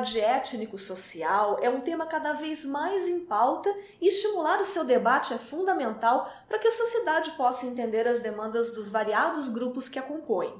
Diversidade étnico-social é um tema cada vez mais em pauta e estimular o seu debate é fundamental para que a sociedade possa entender as demandas dos variados grupos que a compõem.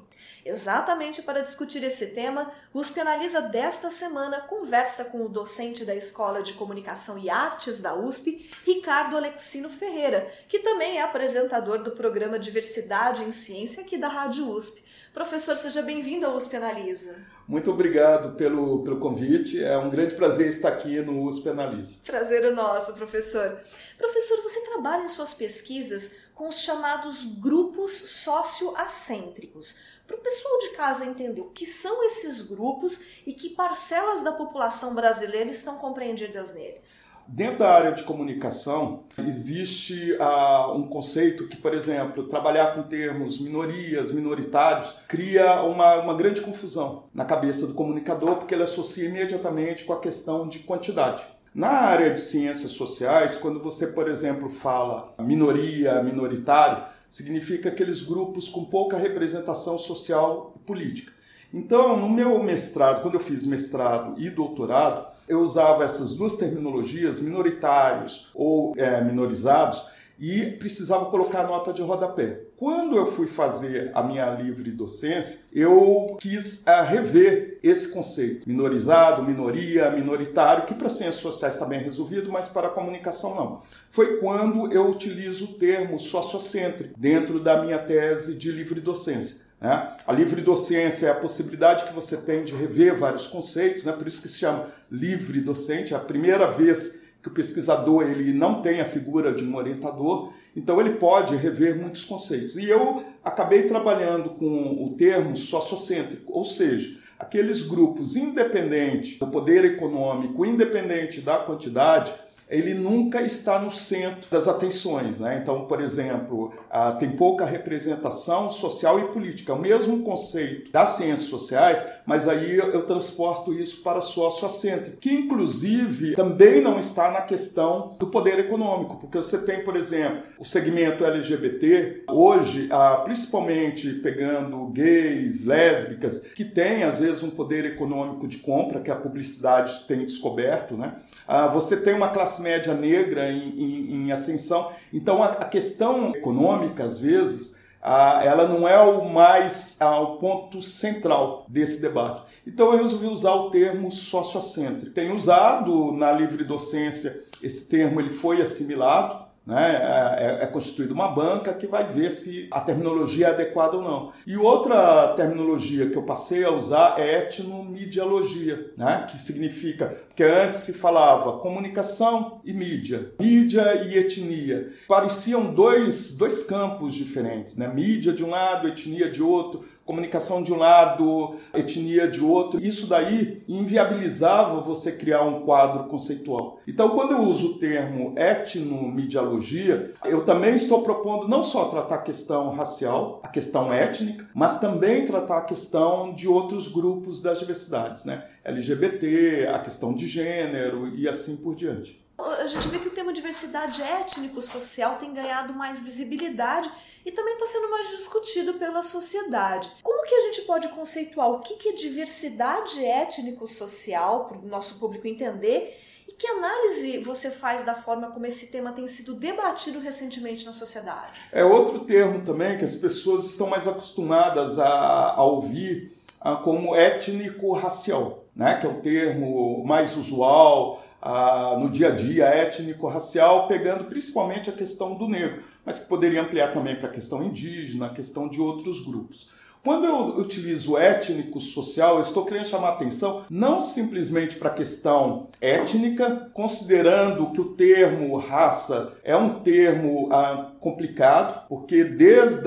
Exatamente para discutir esse tema, o USP Analisa desta semana conversa com o docente da Escola de Comunicação e Artes da USP, Ricardo Alexino Ferreira, que também é apresentador do programa Diversidade em Ciência aqui da Rádio USP. Professor, seja bem-vindo ao USP Analisa. Muito obrigado pelo, pelo convite. É um grande prazer estar aqui no USP Analisa. Prazer é nosso, professor. Professor, você trabalha em suas pesquisas com os chamados grupos socioacêntricos. Para o pessoal de casa entender o que são esses grupos e que parcelas da população brasileira estão compreendidas neles. Dentro da área de comunicação, existe uh, um conceito que, por exemplo, trabalhar com termos minorias, minoritários, cria uma, uma grande confusão na cabeça do comunicador, porque ele associa imediatamente com a questão de quantidade. Na área de ciências sociais, quando você, por exemplo, fala minoria, minoritário, significa aqueles grupos com pouca representação social e política. Então, no meu mestrado, quando eu fiz mestrado e doutorado, eu usava essas duas terminologias, minoritários ou é, minorizados, e precisava colocar nota de rodapé. Quando eu fui fazer a minha livre docência, eu quis uh, rever esse conceito. Minorizado, minoria, minoritário, que para ciências sociais está bem resolvido, mas para a comunicação não. Foi quando eu utilizo o termo sociocêntrico dentro da minha tese de livre docência. Né? A livre docência é a possibilidade que você tem de rever vários conceitos, né? por isso que se chama livre docente, é a primeira vez que o pesquisador ele não tem a figura de um orientador, então ele pode rever muitos conceitos. E eu acabei trabalhando com o termo sociocêntrico, ou seja, aqueles grupos independentes do poder econômico, independente da quantidade, ele nunca está no centro das atenções. Né? Então, por exemplo, tem pouca representação social e política. É o mesmo conceito das ciências sociais, mas aí eu transporto isso para sociocêntrico, que inclusive também não está na questão do poder econômico, porque você tem, por exemplo, o segmento LGBT, hoje, principalmente pegando gays, lésbicas, que tem às vezes um poder econômico de compra, que a publicidade tem descoberto, né? Você tem uma classe média negra em, em, em ascensão. Então a, a, questão econômica, às vezes, a, ela não é o mais a, o ponto central desse debate. Então eu resolvi usar o termo sociocêntrico. Tenho usado na livre docência esse termo, ele foi assimilado né? É, é, é constituída uma banca que vai ver se a terminologia é adequada ou não. E outra terminologia que eu passei a usar é etnomediologia, né? que significa que antes se falava comunicação e mídia, mídia e etnia. Pareciam dois, dois campos diferentes, né? mídia de um lado, etnia de outro comunicação de um lado, etnia de outro. Isso daí inviabilizava você criar um quadro conceitual. Então, quando eu uso o termo etnomediologia, eu também estou propondo não só tratar a questão racial, a questão étnica, mas também tratar a questão de outros grupos das diversidades, né? LGBT, a questão de gênero e assim por diante a gente vê que o tema diversidade étnico-social tem ganhado mais visibilidade e também está sendo mais discutido pela sociedade. Como que a gente pode conceituar o que é diversidade étnico-social para o nosso público entender e que análise você faz da forma como esse tema tem sido debatido recentemente na sociedade? É outro termo também que as pessoas estão mais acostumadas a, a ouvir a, como étnico-racial, né? que é o termo mais usual no dia a dia étnico-racial, pegando principalmente a questão do negro, mas que poderia ampliar também para a questão indígena, a questão de outros grupos. Quando eu utilizo étnico social, estou querendo chamar atenção não simplesmente para a questão étnica, considerando que o termo raça é um termo ah, complicado, porque desde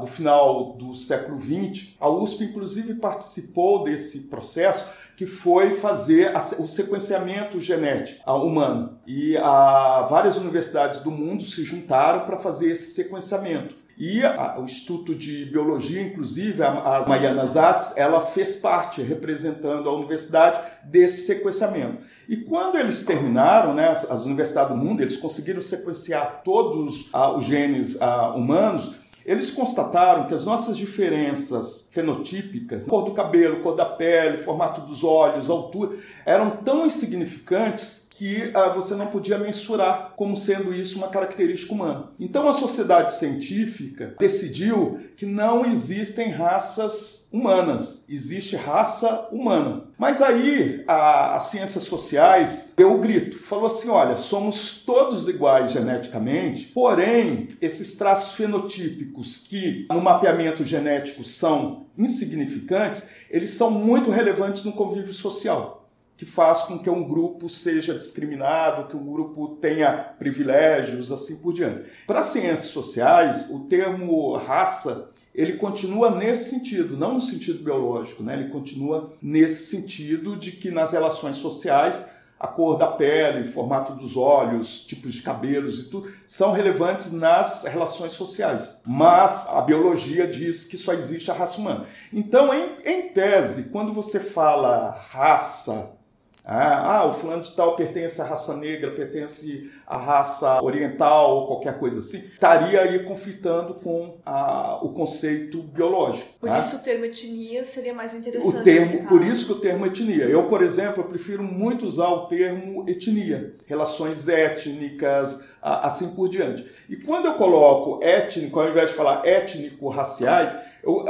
o final do século XX, a USP inclusive participou desse processo que foi fazer o sequenciamento genético humano. E a, várias universidades do mundo se juntaram para fazer esse sequenciamento. E a, o Instituto de Biologia, inclusive, a, a Mariana Zatz, ela fez parte, representando a universidade, desse sequenciamento. E quando eles terminaram, né, as, as universidades do mundo, eles conseguiram sequenciar todos ah, os genes ah, humanos, eles constataram que as nossas diferenças fenotípicas, cor do cabelo, cor da pele, formato dos olhos, altura, eram tão insignificantes que uh, você não podia mensurar como sendo isso uma característica humana. Então a sociedade científica decidiu que não existem raças humanas, existe raça humana. Mas aí a, as ciências sociais deu o grito, falou assim: olha, somos todos iguais geneticamente, porém esses traços fenotípicos que no mapeamento genético são insignificantes, eles são muito relevantes no convívio social que faz com que um grupo seja discriminado, que um grupo tenha privilégios, assim por diante. Para as ciências sociais, o termo raça ele continua nesse sentido, não no sentido biológico, né? ele continua nesse sentido de que nas relações sociais a cor da pele, formato dos olhos, tipos de cabelos e tudo, são relevantes nas relações sociais. Mas a biologia diz que só existe a raça humana. Então, em, em tese, quando você fala raça, ah, ah, o fulano de tal pertence à raça negra, pertence à raça oriental ou qualquer coisa assim, estaria aí conflitando com a, o conceito biológico. Por tá? isso o termo etnia seria mais interessante. O termo, por isso que o termo etnia. Eu, por exemplo, eu prefiro muito usar o termo etnia, relações étnicas, assim por diante. E quando eu coloco étnico, ao invés de falar étnico-raciais, eu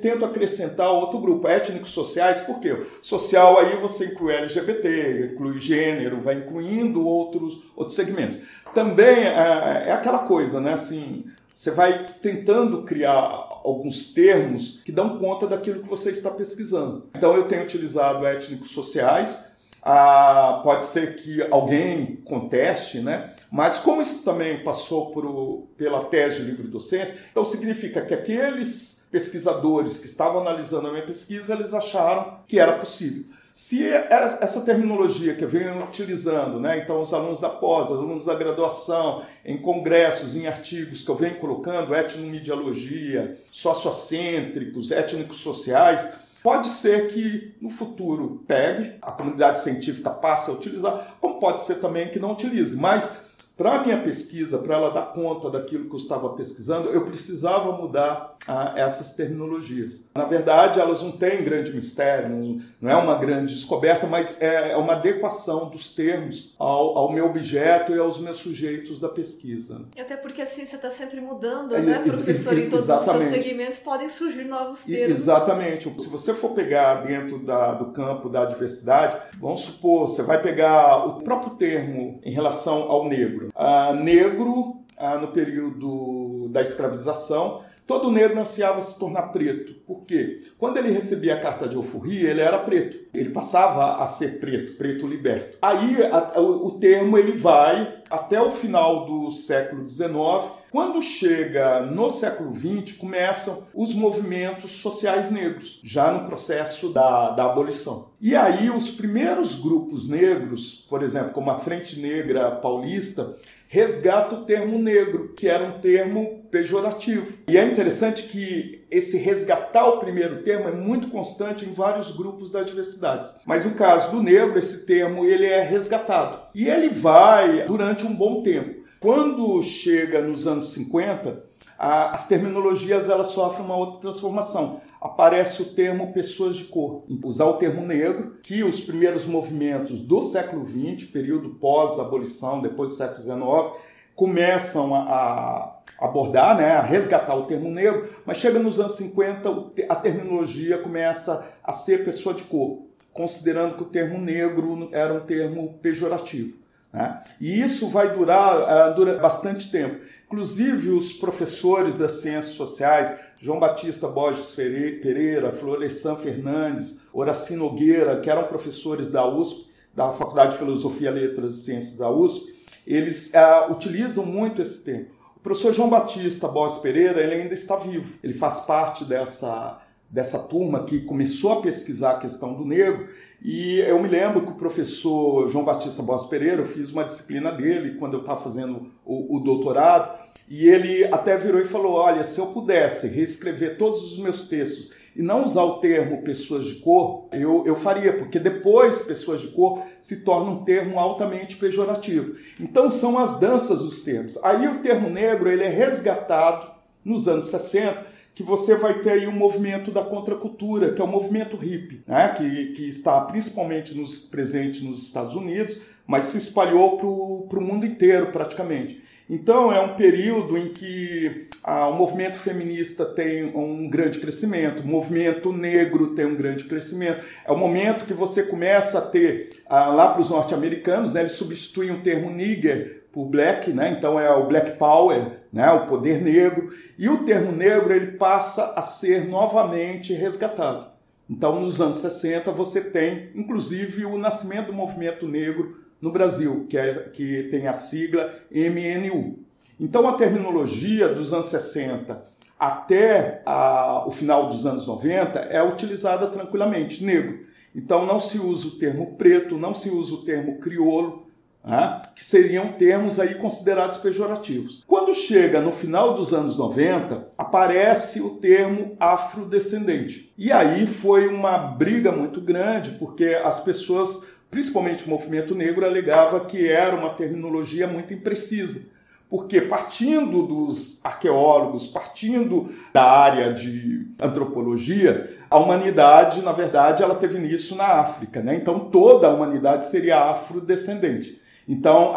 tento acrescentar outro grupo, étnicos sociais, por quê? Social aí você inclui LGBT, inclui gênero, vai incluindo outros, outros segmentos. Também é, é aquela coisa, né? Assim, você vai tentando criar alguns termos que dão conta daquilo que você está pesquisando. Então eu tenho utilizado étnicos sociais, ah, pode ser que alguém conteste, né? Mas como isso também passou por, pela tese de livre docência, então significa que aqueles pesquisadores que estavam analisando a minha pesquisa, eles acharam que era possível. Se essa terminologia que eu venho utilizando, né, então os alunos da pós, os alunos da graduação, em congressos, em artigos que eu venho colocando, etnomediologia, sociocêntricos, étnicos sociais, pode ser que no futuro pegue, a comunidade científica passe a utilizar, como pode ser também que não utilize, mas para a minha pesquisa, para ela dar conta daquilo que eu estava pesquisando, eu precisava mudar ah, essas terminologias. Na verdade, elas não têm grande mistério, não, não é uma grande descoberta, mas é, é uma adequação dos termos ao, ao, meu objeto e aos meus sujeitos da pesquisa. Até porque a ciência está sempre mudando, é, né, professor? Em todos exatamente. os seus segmentos podem surgir novos termos. Exatamente. Se você for pegar dentro da, do campo da diversidade, vamos supor, você vai pegar o próprio termo em relação ao negro negro. Ah, negro, ah, no período da escravização, todo negro ansiava se tornar preto. Por quê? Quando ele recebia a carta de alforria, ele era preto. Ele passava a ser preto, preto liberto. Aí a, o, o termo ele vai até o final do século XIX. Quando chega no século XX, começam os movimentos sociais negros, já no processo da, da abolição. E aí os primeiros grupos negros, por exemplo, como a Frente Negra Paulista, resgata o termo negro, que era um termo pejorativo. E é interessante que esse resgatar o primeiro termo é muito constante em vários grupos da diversidade. Mas no caso do negro, esse termo ele é resgatado. E ele vai durante um bom tempo. Quando chega nos anos 50, as terminologias elas sofrem uma outra transformação. Aparece o termo pessoas de cor. Usar o termo negro, que os primeiros movimentos do século XX, período pós-abolição, depois do século XIX, começam a, abordar, né, a resgatar o termo negro, mas chega nos anos 50, a terminologia começa a ser pessoa de cor, considerando que o termo negro era um termo pejorativo. Né? E isso vai durar, uh, dura bastante tempo. Inclusive, os professores das ciências sociais, João Batista Borges Pereira, Florestan Fernandes, Horaci Nogueira, que eram professores da USP, da Faculdade de Filosofia, Letras e Ciências da USP, eles uh, utilizam muito esse termo. O professor João Batista Borges Pereira, ele ainda está vivo. Ele faz parte dessa, dessa turma que começou a pesquisar a questão do negro. E eu me lembro que o professor João Batista Borges Pereira, eu fiz uma disciplina dele quando eu estava fazendo o, o doutorado, e ele até virou e falou: Olha, se eu pudesse reescrever todos os meus textos e não usar o termo pessoas de cor, eu, eu faria, porque depois pessoas de cor se torna um termo altamente pejorativo. Então são as danças dos termos. Aí o termo negro ele é resgatado nos anos 60 que você vai ter aí o um movimento da contracultura, que é o movimento hippie, né? que, que está principalmente nos, presente nos Estados Unidos, mas se espalhou para o mundo inteiro praticamente. Então, é um período em que ah, o movimento feminista tem um grande crescimento, o movimento negro tem um grande crescimento. É o momento que você começa a ter, ah, lá para os norte-americanos, né, eles substituem o termo nigger por black, né, então é o black power, né, o poder negro, e o termo negro ele passa a ser novamente resgatado. Então, nos anos 60, você tem, inclusive, o nascimento do movimento negro no Brasil, que, é, que tem a sigla MNU. Então, a terminologia dos anos 60 até a, o final dos anos 90 é utilizada tranquilamente, negro. Então, não se usa o termo preto, não se usa o termo crioulo, né, que seriam termos aí considerados pejorativos. Quando chega no final dos anos 90, aparece o termo afrodescendente. E aí foi uma briga muito grande, porque as pessoas principalmente o movimento negro, alegava que era uma terminologia muito imprecisa. Porque partindo dos arqueólogos, partindo da área de antropologia, a humanidade, na verdade, ela teve início na África, né? Então toda a humanidade seria afrodescendente. Então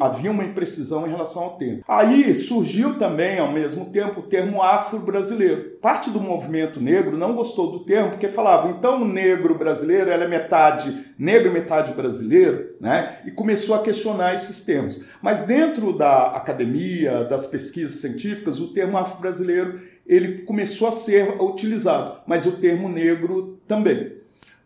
havia uma imprecisão em relação ao termo. Aí surgiu também, ao mesmo tempo, o termo afro-brasileiro. Parte do movimento negro não gostou do termo porque falava, então o negro brasileiro é metade negro metade brasileiro, né? E começou a questionar esses termos. Mas dentro da academia, das pesquisas científicas, o termo afro-brasileiro ele começou a ser utilizado, mas o termo negro também.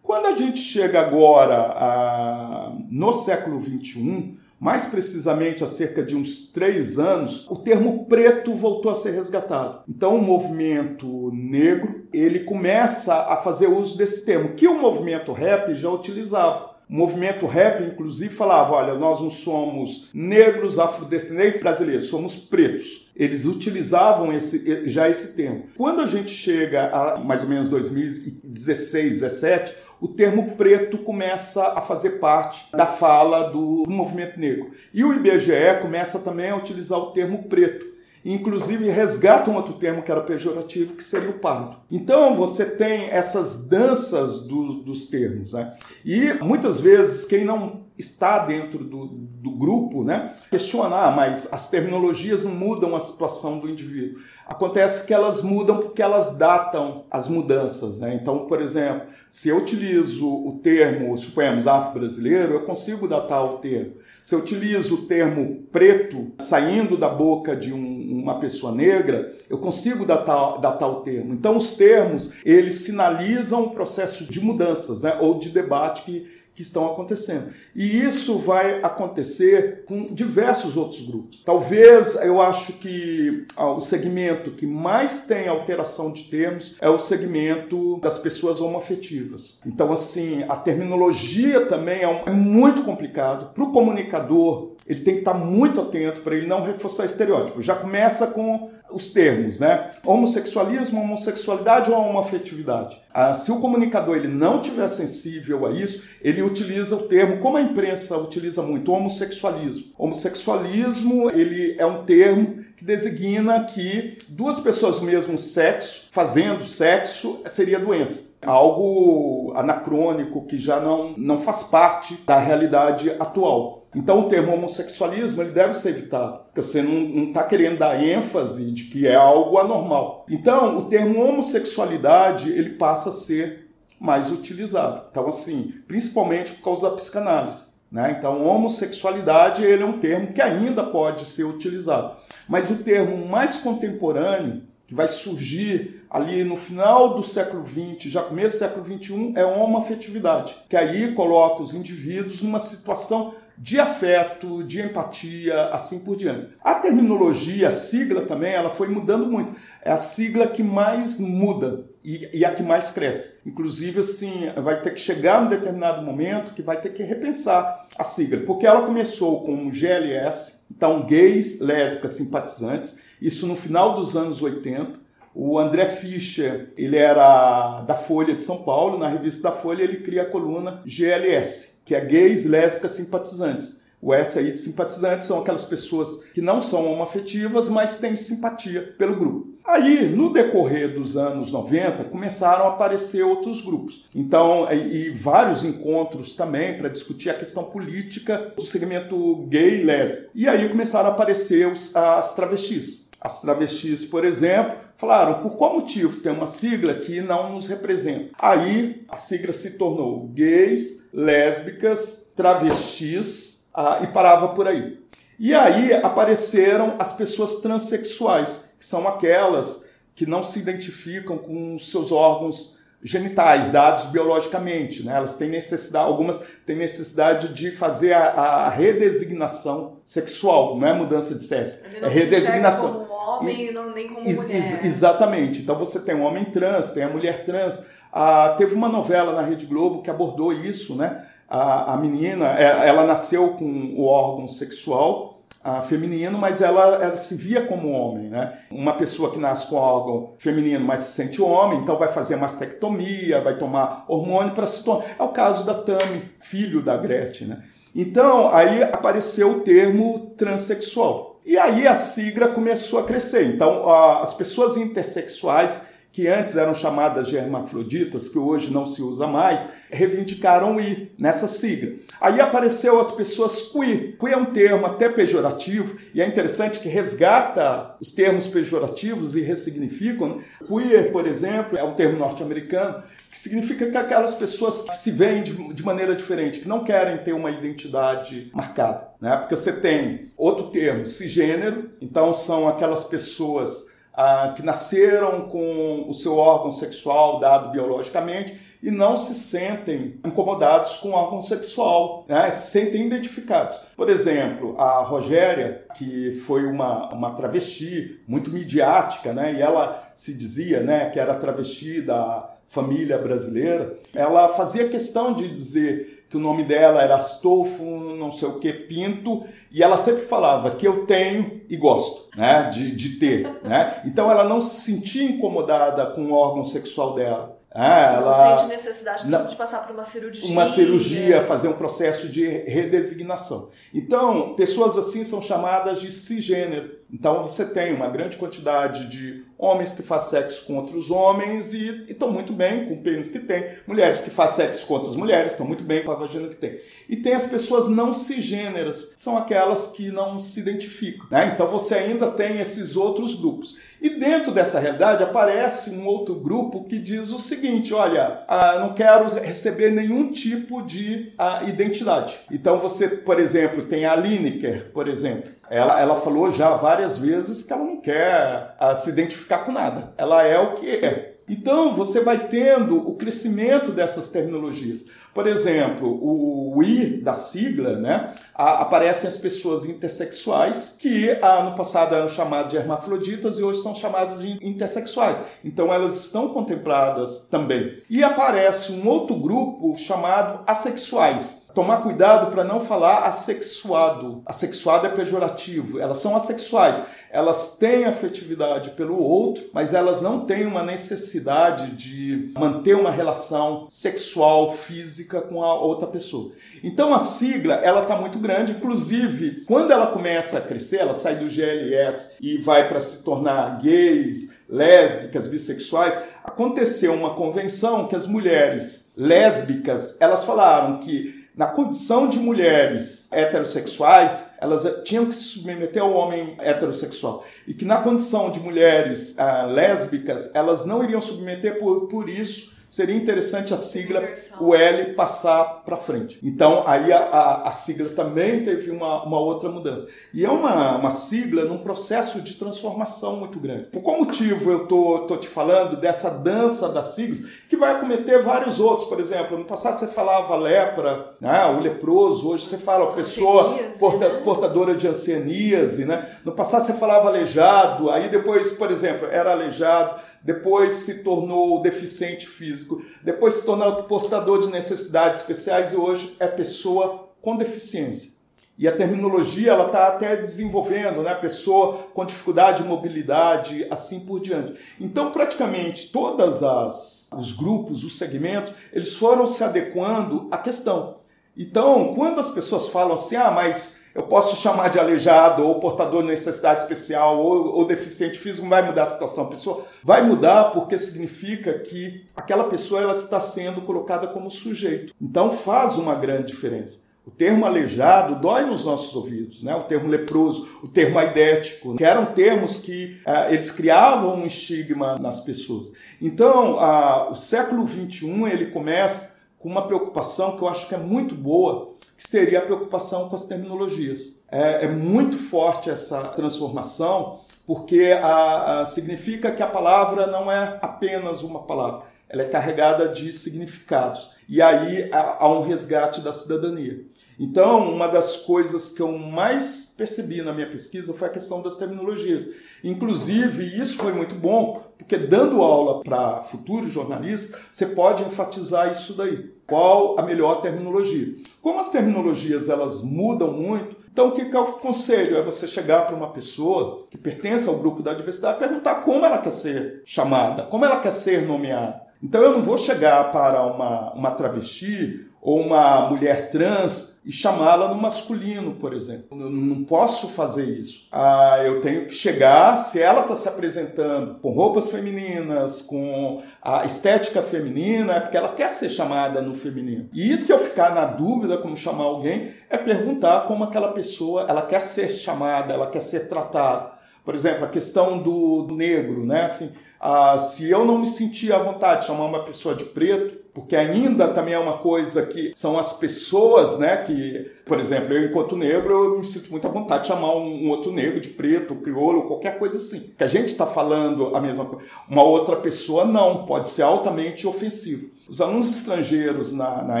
Quando a gente chega agora a, no século XXI, mais precisamente há cerca de uns três anos, o termo preto voltou a ser resgatado. Então o movimento negro ele começa a fazer uso desse termo, que o movimento rap já utilizava. O movimento rap, inclusive, falava: olha, nós não somos negros, afrodescendentes brasileiros, somos pretos. Eles utilizavam esse, já esse termo. Quando a gente chega a mais ou menos 2016, 17, o termo preto começa a fazer parte da fala do movimento negro. E o IBGE começa também a utilizar o termo preto. Inclusive resgata um outro termo que era pejorativo, que seria o pardo. Então você tem essas danças do, dos termos. Né? E muitas vezes quem não está dentro do, do grupo né, questionar, ah, mas as terminologias não mudam a situação do indivíduo. Acontece que elas mudam porque elas datam as mudanças. Né? Então, por exemplo, se eu utilizo o termo, suponhamos, afro-brasileiro, eu consigo datar o termo. Se eu utilizo o termo preto saindo da boca de um, uma pessoa negra, eu consigo datar, datar o termo. Então, os termos, eles sinalizam o processo de mudanças né? ou de debate que que estão acontecendo. E isso vai acontecer com diversos outros grupos. Talvez eu acho que ah, o segmento que mais tem alteração de termos é o segmento das pessoas homoafetivas. Então, assim, a terminologia também é, um, é muito complicado. Para o comunicador, ele tem que estar muito atento para ele não reforçar estereótipos. Já começa com os termos, né? Homossexualismo, homossexualidade ou homoafetividade. Ah, se o comunicador ele não tiver sensível a isso, ele utiliza o termo, como a imprensa utiliza muito, homossexualismo. Homossexualismo ele é um termo que designa que duas pessoas do mesmo sexo fazendo sexo seria doença. Algo anacrônico que já não, não faz parte da realidade atual. Então o termo homossexualismo ele deve ser evitado, porque você não está querendo dar ênfase de que é algo anormal. Então o termo homossexualidade ele passa a ser mais utilizado. Então assim, principalmente por causa da psicanálise. Né? Então, homossexualidade ele é um termo que ainda pode ser utilizado. Mas o termo mais contemporâneo, que vai surgir ali no final do século XX, já começo do século XXI, é homoafetividade, que aí coloca os indivíduos numa situação de afeto, de empatia, assim por diante. A terminologia, a sigla também, ela foi mudando muito. É a sigla que mais muda e, e a que mais cresce. Inclusive, assim, vai ter que chegar um determinado momento que vai ter que repensar a sigla, porque ela começou com GLS, então gays, lésbicas, simpatizantes, isso no final dos anos 80. O André Fischer, ele era da Folha de São Paulo, na revista da Folha ele cria a coluna GLS, que é gays, lésbicas, simpatizantes. O S aí de simpatizantes são aquelas pessoas que não são homoafetivas, mas têm simpatia pelo grupo. Aí, no decorrer dos anos 90, começaram a aparecer outros grupos. Então, e, vários encontros também para discutir a questão política do segmento gay e lésbico. E aí começaram a aparecer os, as travestis. As travestis, por exemplo, falaram por qual motivo tem uma sigla que não nos representa. Aí a sigla se tornou gays, lésbicas, travestis ah, e parava por aí. E aí apareceram as pessoas transexuais, que são aquelas que não se identificam com seus órgãos genitais dados biologicamente, né? Elas têm necessidade, algumas têm necessidade de fazer a, a redesignação sexual, não é mudança de sexo, é redesignação homem e não nem como ex mulher. Exatamente. Então você tem um homem trans, tem a mulher trans. Ah, teve uma novela na Rede Globo que abordou isso, né? A, a menina, é, ela nasceu com o órgão sexual feminino, mas ela, ela, se via como homem, né? Uma pessoa que nasce com órgão feminino, mas se sente homem, então vai fazer mastectomia, vai tomar hormônio para se tornar. É o caso da Tami, filho da Gretchen, né? Então, aí apareceu o termo transexual. E aí a sigla começou a crescer. Então, as pessoas intersexuais, que antes eram chamadas de hermafroditas, que hoje não se usa mais, reivindicaram I nessa sigla. Aí apareceu as pessoas queer. Queer é um termo até pejorativo, e é interessante que resgata os termos pejorativos e ressignificam. Né? Queer, por exemplo, é um termo norte-americano que significa que aquelas pessoas que se veem de, maneira diferente, que não querem ter uma identidade marcada, né? Porque você tem outro termo, cisgênero, então são aquelas pessoas ah, que nasceram com o seu órgão sexual dado biologicamente e não se sentem incomodados com o órgão sexual, né? se sentem identificados. Por exemplo, a Rogéria, que foi uma, uma travesti muito midiática, né? e ela se dizia né, que era travesti da família brasileira, ela fazia questão de dizer que o nome dela era Astolfo, não sei o que, Pinto, e ela sempre falava que eu tenho e gosto né, de, de ter. Né? Então ela não se sentia incomodada com o órgão sexual dela. É, ela não sente necessidade de passar por uma cirurgia. Uma cirurgia, fazer um processo de redesignação. Então, pessoas assim são chamadas de cisgênero. Então, você tem uma grande quantidade de homens que fazem sexo com outros homens e estão muito bem com o pênis que tem, mulheres que fazem sexo com outras mulheres estão muito bem com a vagina que tem. E tem as pessoas não cisgêneras, são aquelas que não se identificam. Né? Então você ainda tem esses outros grupos. E dentro dessa realidade aparece um outro grupo que diz o seguinte: olha, ah, não quero receber nenhum tipo de ah, identidade. Então você, por exemplo, tem a Lineker, por exemplo. Ela, ela falou já várias vezes que ela não quer ah, se identificar com nada. Ela é o que é. Então você vai tendo o crescimento dessas tecnologias. Por exemplo, o I da sigla, né, aparecem as pessoas intersexuais que ah, no passado eram chamadas de hermafroditas e hoje são chamadas de intersexuais. Então elas estão contempladas também. E aparece um outro grupo chamado assexuais. Tomar cuidado para não falar assexuado. Assexuado é pejorativo. Elas são assexuais elas têm afetividade pelo outro, mas elas não têm uma necessidade de manter uma relação sexual, física com a outra pessoa. Então a sigla, ela está muito grande, inclusive, quando ela começa a crescer, ela sai do GLS e vai para se tornar gays, lésbicas, bissexuais, aconteceu uma convenção que as mulheres lésbicas, elas falaram que na condição de mulheres heterossexuais, elas tinham que se submeter ao homem heterossexual. E que na condição de mulheres ah, lésbicas, elas não iriam submeter por, por isso seria interessante a sigla, o L, passar para frente. Então, aí a, a, a, sigla também teve uma, uma outra mudança. E é uma, uma sigla num processo de transformação muito grande. Por qual motivo eu tô, tô te falando dessa dança das siglas, que vai acometer vários outros? Por exemplo, no passado você falava lepra, né, o leproso, hoje você fala pessoa porta, né? portadora de ancianíase, né? No passado você falava aleijado, aí depois, por exemplo, era aleijado, depois se tornou deficiente físico, depois se tornou portador de necessidades especiais e hoje é pessoa com deficiência. E a terminologia ela está até desenvolvendo, né? Pessoa com dificuldade de mobilidade, assim por diante. Então, praticamente todas as os grupos, os segmentos, eles foram se adequando à questão. Então, quando as pessoas falam assim, ah, mas eu posso chamar de aleijado, ou portador de necessidade especial, ou, ou deficiente físico, vai mudar a situação. A pessoa vai mudar porque significa que aquela pessoa ela está sendo colocada como sujeito. Então faz uma grande diferença. O termo aleijado dói nos nossos ouvidos, né? o termo leproso, o termo aidético, que eram termos que uh, eles criavam um estigma nas pessoas. Então, uh, o século XXI ele começa com uma preocupação que eu acho que é muito boa, que seria a preocupação com as terminologias. É, é muito forte essa transformação, porque a, a, significa que a palavra não é apenas uma palavra, ela é carregada de significados. E aí há, há um resgate da cidadania. Então, uma das coisas que eu mais percebi na minha pesquisa foi a questão das terminologias. Inclusive, isso foi muito bom, porque dando aula para futuros jornalistas, você pode enfatizar isso daí. Qual a melhor terminologia? Como as terminologias elas mudam muito, então o que, que eu aconselho é você chegar para uma pessoa que pertence ao grupo da diversidade e perguntar como ela quer ser chamada, como ela quer ser nomeada. Então eu não vou chegar para uma, uma travesti ou uma mulher trans e chamá-la no masculino, por exemplo. Eu não posso fazer isso. Ah, eu tenho que chegar, se ela está se apresentando com roupas femininas, com a estética feminina, é porque ela quer ser chamada no feminino. E se eu ficar na dúvida como chamar alguém, é perguntar como aquela pessoa ela quer ser chamada, ela quer ser tratada. Por exemplo, a questão do negro, né? Assim, ah, se eu não me sentir à vontade de chamar uma pessoa de preto, porque ainda também é uma coisa que são as pessoas, né, que, por exemplo, eu enquanto negro, eu me sinto muito à vontade de chamar um, um outro negro de preto, crioulo, qualquer coisa assim. Que a gente está falando a mesma coisa. Uma outra pessoa não, pode ser altamente ofensivo. Os alunos estrangeiros na, na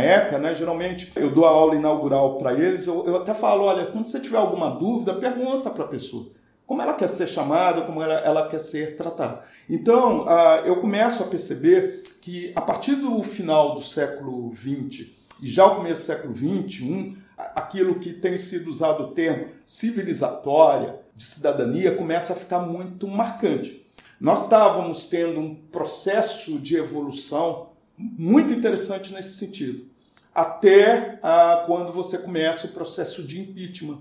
ECA, né, geralmente eu dou a aula inaugural para eles, eu, eu até falo, olha, quando você tiver alguma dúvida, pergunta para a pessoa como ela quer ser chamada, como ela, ela quer ser tratada. Então, uh, eu começo a perceber que a partir do final do século XX e já o começo do século XXI, aquilo que tem sido usado o termo civilizatória, de cidadania, começa a ficar muito marcante. Nós estávamos tendo um processo de evolução muito interessante nesse sentido, até ah, quando você começa o processo de impeachment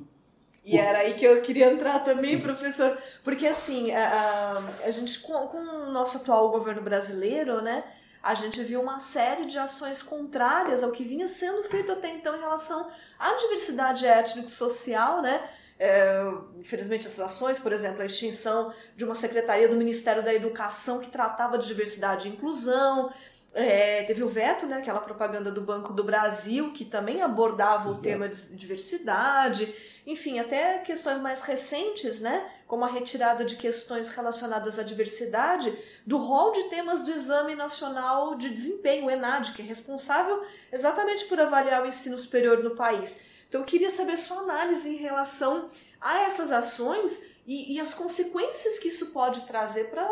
e era aí que eu queria entrar também, professor, porque assim, a, a, a gente, com, com o nosso atual governo brasileiro, né, a gente viu uma série de ações contrárias ao que vinha sendo feito até então em relação à diversidade étnico-social, né, é, infelizmente essas ações, por exemplo, a extinção de uma secretaria do Ministério da Educação que tratava de diversidade e inclusão, é, teve o veto, né, aquela propaganda do Banco do Brasil, que também abordava Exato. o tema de diversidade. Enfim, até questões mais recentes, né, como a retirada de questões relacionadas à diversidade do rol de temas do Exame Nacional de Desempenho, o ENAD, que é responsável exatamente por avaliar o ensino superior no país. Então, eu queria saber sua análise em relação a essas ações e, e, as consequências que isso pode trazer para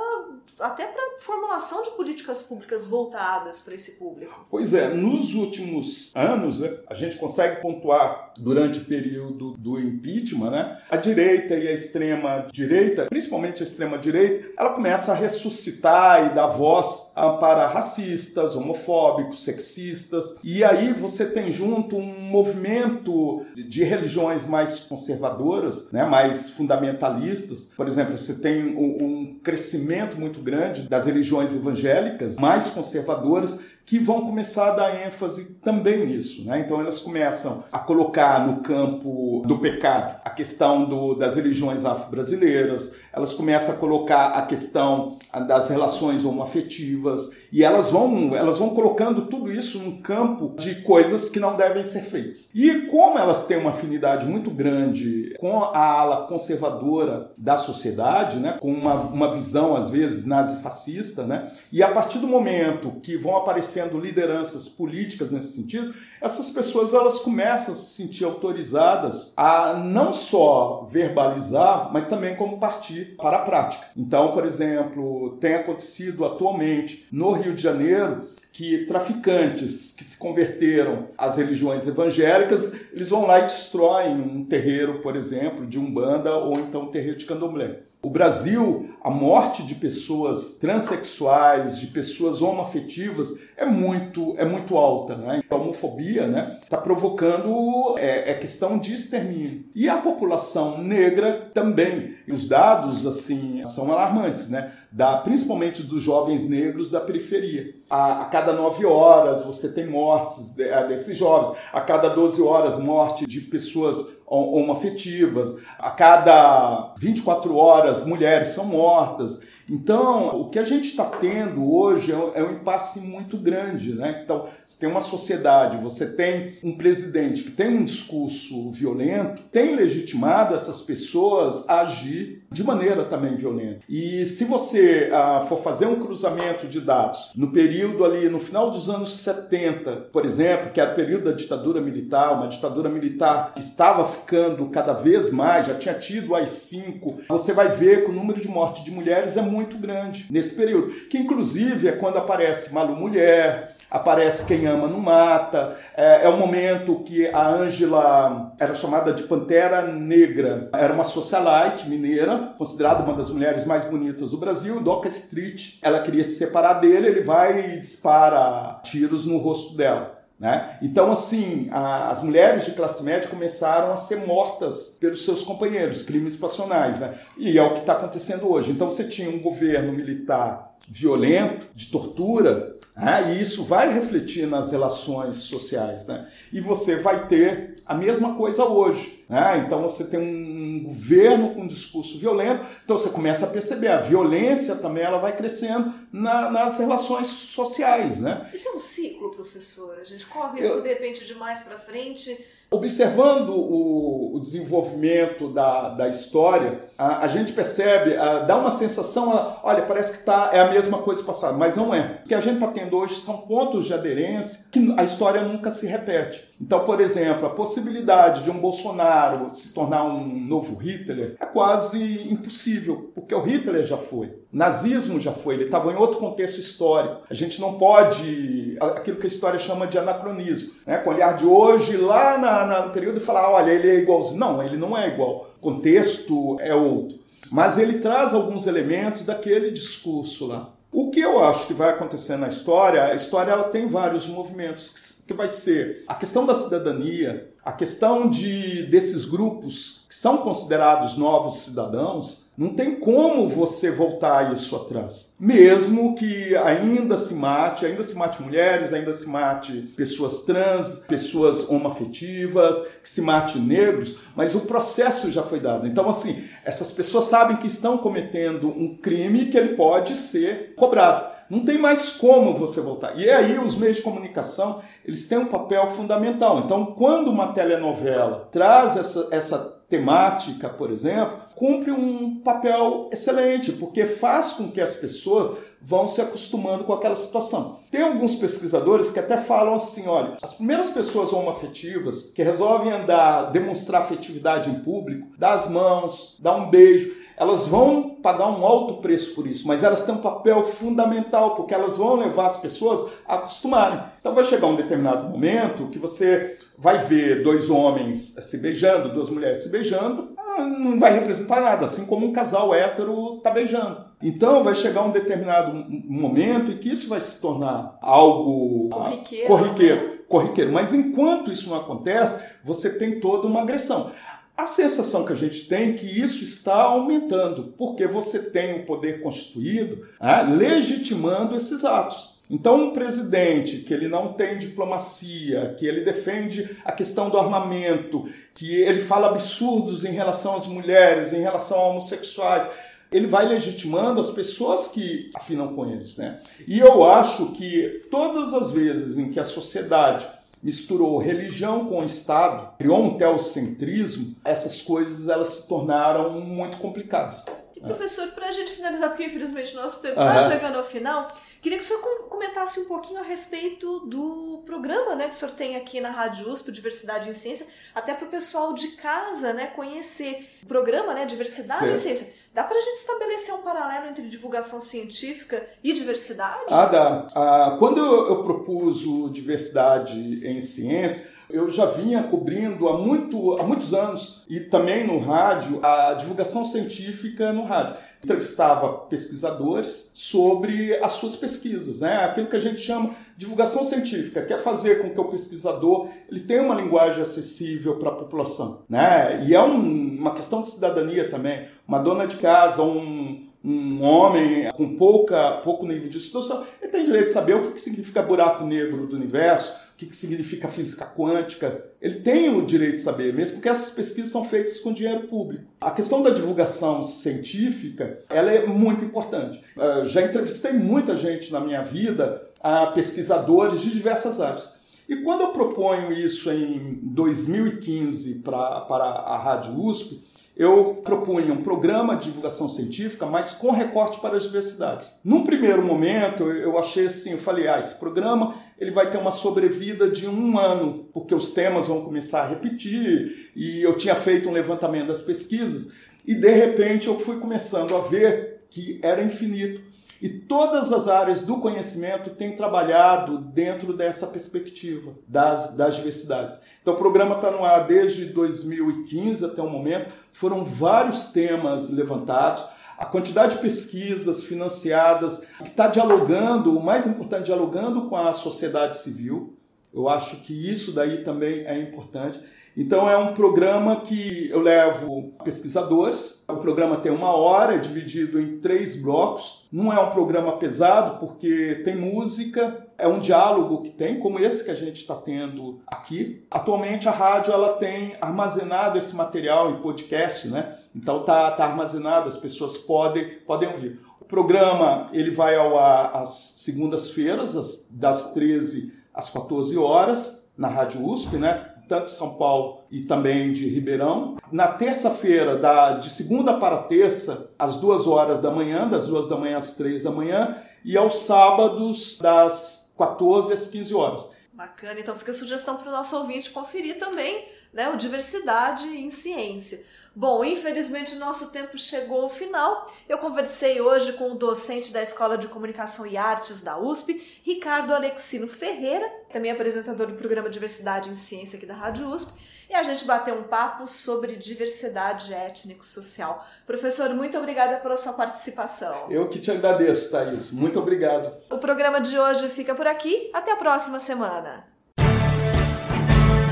até para formulação de políticas públicas voltadas para esse público. Pois é, nos últimos anos né, a gente consegue pontuar durante o período do impeachment, né, a direita e a extrema direita, principalmente a extrema direita, ela começa a ressuscitar e dar voz para racistas, homofóbicos, sexistas, e aí você tem junto um movimento de religiões mais conservadoras né, mais fundamentalistas. Por exemplo, você tem um, um crescimento muito grande das religiões evangélicas mais conservadoras que vão começar a dar ênfase também nisso. Né? Então elas começam a colocar no campo do pecado a questão do, das religiões afro-brasileiras, elas começam a colocar a questão das relações homoafetivas e elas vão, elas vão colocando tudo isso num campo de coisas que não devem ser feitas. E como elas têm uma afinidade muito grande com a ala conservadora da sociedade, né? com uma, uma visão às vezes nazifascista, né? e a partir do momento que vão aparecer sendo lideranças políticas nesse sentido, essas pessoas elas começam a se sentir autorizadas a não só verbalizar, mas também como partir para a prática. Então, por exemplo, tem acontecido atualmente no Rio de Janeiro que traficantes que se converteram às religiões evangélicas, eles vão lá e destroem um terreiro, por exemplo, de Umbanda ou então um terreiro de Candomblé. O Brasil, a morte de pessoas transexuais, de pessoas homoafetivas, é muito, é muito alta. Né? A homofobia está né, tá provocando é, é, questão de extermínio. E a população negra também. E os dados assim são alarmantes, né? Da, principalmente dos jovens negros da periferia. A, a cada nove horas você tem mortes de, desses jovens, a cada 12 horas morte de pessoas homoafetivas, a cada 24 horas mulheres são mortas. Então, o que a gente está tendo hoje é, é um impasse muito grande. Né? Então, você tem uma sociedade, você tem um presidente que tem um discurso violento, tem legitimado essas pessoas a agir de maneira também violenta. E se você ah, for fazer um cruzamento de dados no período ali, no final dos anos 70, por exemplo, que era o período da ditadura militar, uma ditadura militar que estava ficando cada vez mais, já tinha tido as cinco, você vai ver que o número de mortes de mulheres é muito grande nesse período, que inclusive é quando aparece Malu Mulher, aparece Quem Ama Não Mata, é, é o momento que a Ângela era chamada de Pantera Negra, era uma socialite mineira, considerada uma das mulheres mais bonitas do Brasil, Doca Street, ela queria se separar dele, ele vai e dispara tiros no rosto dela. Né? Então, assim, a, as mulheres de classe média começaram a ser mortas pelos seus companheiros, crimes passionais. Né? E é o que está acontecendo hoje. Então, você tinha um governo militar violento, de tortura, né? e isso vai refletir nas relações sociais. Né? E você vai ter a mesma coisa hoje. Né? Então, você tem um governo com um discurso violento, então você começa a perceber a violência também ela vai crescendo na, nas relações sociais. Né? Isso é um ciclo, professor? A gente corre isso, Eu... de repente, de mais para frente Observando o, o, desenvolvimento da, da história, a, a gente percebe, a, dá uma sensação, a, olha, parece que tá, é a mesma coisa passada, mas não é. O que a gente está tendo hoje são pontos de aderência que a história nunca se repete. Então, por exemplo, a possibilidade de um Bolsonaro se tornar um novo Hitler é quase impossível, porque o Hitler já foi. O nazismo já foi, ele estava em outro contexto histórico. A gente não pode, aquilo que a história chama de anacronismo, né? com o olhar de hoje, lá na, na, no período, e falar, olha, ele é igualzinho. Não, ele não é igual. O contexto é outro. Mas ele traz alguns elementos daquele discurso lá. O que eu acho que vai acontecer na história, a história ela tem vários movimentos, que vai ser a questão da cidadania, a questão de desses grupos que são considerados novos cidadãos, não tem como você voltar isso atrás. Mesmo que ainda se mate, ainda se mate mulheres, ainda se mate pessoas trans, pessoas homoafetivas, que se mate negros, mas o processo já foi dado. Então, assim, essas pessoas sabem que estão cometendo um crime que ele pode ser cobrado. Não tem mais como você voltar. E aí os meios de comunicação, eles têm um papel fundamental. Então, quando uma telenovela traz essa, essa temática, por exemplo, cumpre um papel excelente, porque faz com que as pessoas vão se acostumando com aquela situação. Tem alguns pesquisadores que até falam assim, olha, as primeiras pessoas homoafetivas que resolvem andar, demonstrar afetividade em público, dar as mãos, dar um beijo, elas vão pagar um alto preço por isso, mas elas têm um papel fundamental, porque elas vão levar as pessoas a acostumarem. Então vai chegar um determinado momento que você vai ver dois homens se beijando, duas mulheres se beijando, ah, não vai representar nada, assim como um casal hétero está beijando. Então vai chegar um determinado momento em que isso vai se tornar algo corriqueiro. corriqueiro, corriqueiro. Mas enquanto isso não acontece, você tem toda uma agressão. A sensação que a gente tem é que isso está aumentando, porque você tem o um poder constituído é, legitimando esses atos. Então, um presidente que ele não tem diplomacia, que ele defende a questão do armamento, que ele fala absurdos em relação às mulheres, em relação a homossexuais, ele vai legitimando as pessoas que afinam com eles, né? E eu acho que todas as vezes em que a sociedade misturou religião com o Estado, criou um teocentrismo, essas coisas elas se tornaram muito complicadas. E professor, para a gente finalizar, porque infelizmente o nosso tempo está uhum. chegando ao final, queria que o senhor comentasse um pouquinho a respeito do programa né, que o senhor tem aqui na Rádio USP, Diversidade em Ciência, até para o pessoal de casa né, conhecer o programa né, Diversidade certo. em Ciência. Dá para a gente estabelecer um paralelo entre divulgação científica e diversidade? Ah, dá. Ah, quando eu propus o diversidade em ciência, eu já vinha cobrindo há, muito, há muitos anos e também no rádio a divulgação científica no rádio entrevistava pesquisadores sobre as suas pesquisas, né? Aquilo que a gente chama divulgação científica, quer fazer com que o pesquisador ele tenha uma linguagem acessível para a população, né? E é um, uma questão de cidadania também. Uma dona de casa, um, um homem com pouca, pouco nível de instrução, ele tem direito de saber o que significa buraco negro do universo, que, que significa física quântica. Ele tem o direito de saber, mesmo porque essas pesquisas são feitas com dinheiro público. A questão da divulgação científica ela é muito importante. Uh, já entrevistei muita gente na minha vida, uh, pesquisadores de diversas áreas. E quando eu proponho isso em 2015 pra, para a Rádio USP, eu propunha um programa de divulgação científica, mas com recorte para as diversidades. Num primeiro momento, eu achei assim, eu falei, ah, esse programa ele vai ter uma sobrevida de um ano, porque os temas vão começar a repetir, e eu tinha feito um levantamento das pesquisas, e de repente eu fui começando a ver que era infinito. E todas as áreas do conhecimento têm trabalhado dentro dessa perspectiva das, das diversidades. Então, o programa está no ar desde 2015 até o momento. Foram vários temas levantados. A quantidade de pesquisas financiadas que está dialogando, o mais importante, dialogando com a sociedade civil. Eu acho que isso daí também é importante. Então é um programa que eu levo pesquisadores. O programa tem uma hora, é dividido em três blocos. Não é um programa pesado porque tem música, é um diálogo que tem, como esse que a gente está tendo aqui. Atualmente a rádio ela tem armazenado esse material em podcast, né? Então tá, tá armazenado, as pessoas podem, podem ouvir. O programa ele vai ao ar às segundas-feiras, das 13 às 14 horas, na Rádio USP, né? Tanto de São Paulo e também de Ribeirão. Na terça-feira, de segunda para terça, às duas horas da manhã, das duas da manhã às três da manhã, e aos sábados, das 14 às 15 horas. Bacana, então fica a sugestão para o nosso ouvinte conferir também né, o Diversidade em Ciência. Bom, infelizmente nosso tempo chegou ao final. Eu conversei hoje com o docente da Escola de Comunicação e Artes da USP, Ricardo Alexino Ferreira, também apresentador do programa Diversidade em Ciência aqui da Rádio USP, e a gente bateu um papo sobre diversidade étnico-social. Professor, muito obrigada pela sua participação. Eu que te agradeço, Thaís. Muito obrigado. O programa de hoje fica por aqui. Até a próxima semana.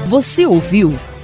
Você ouviu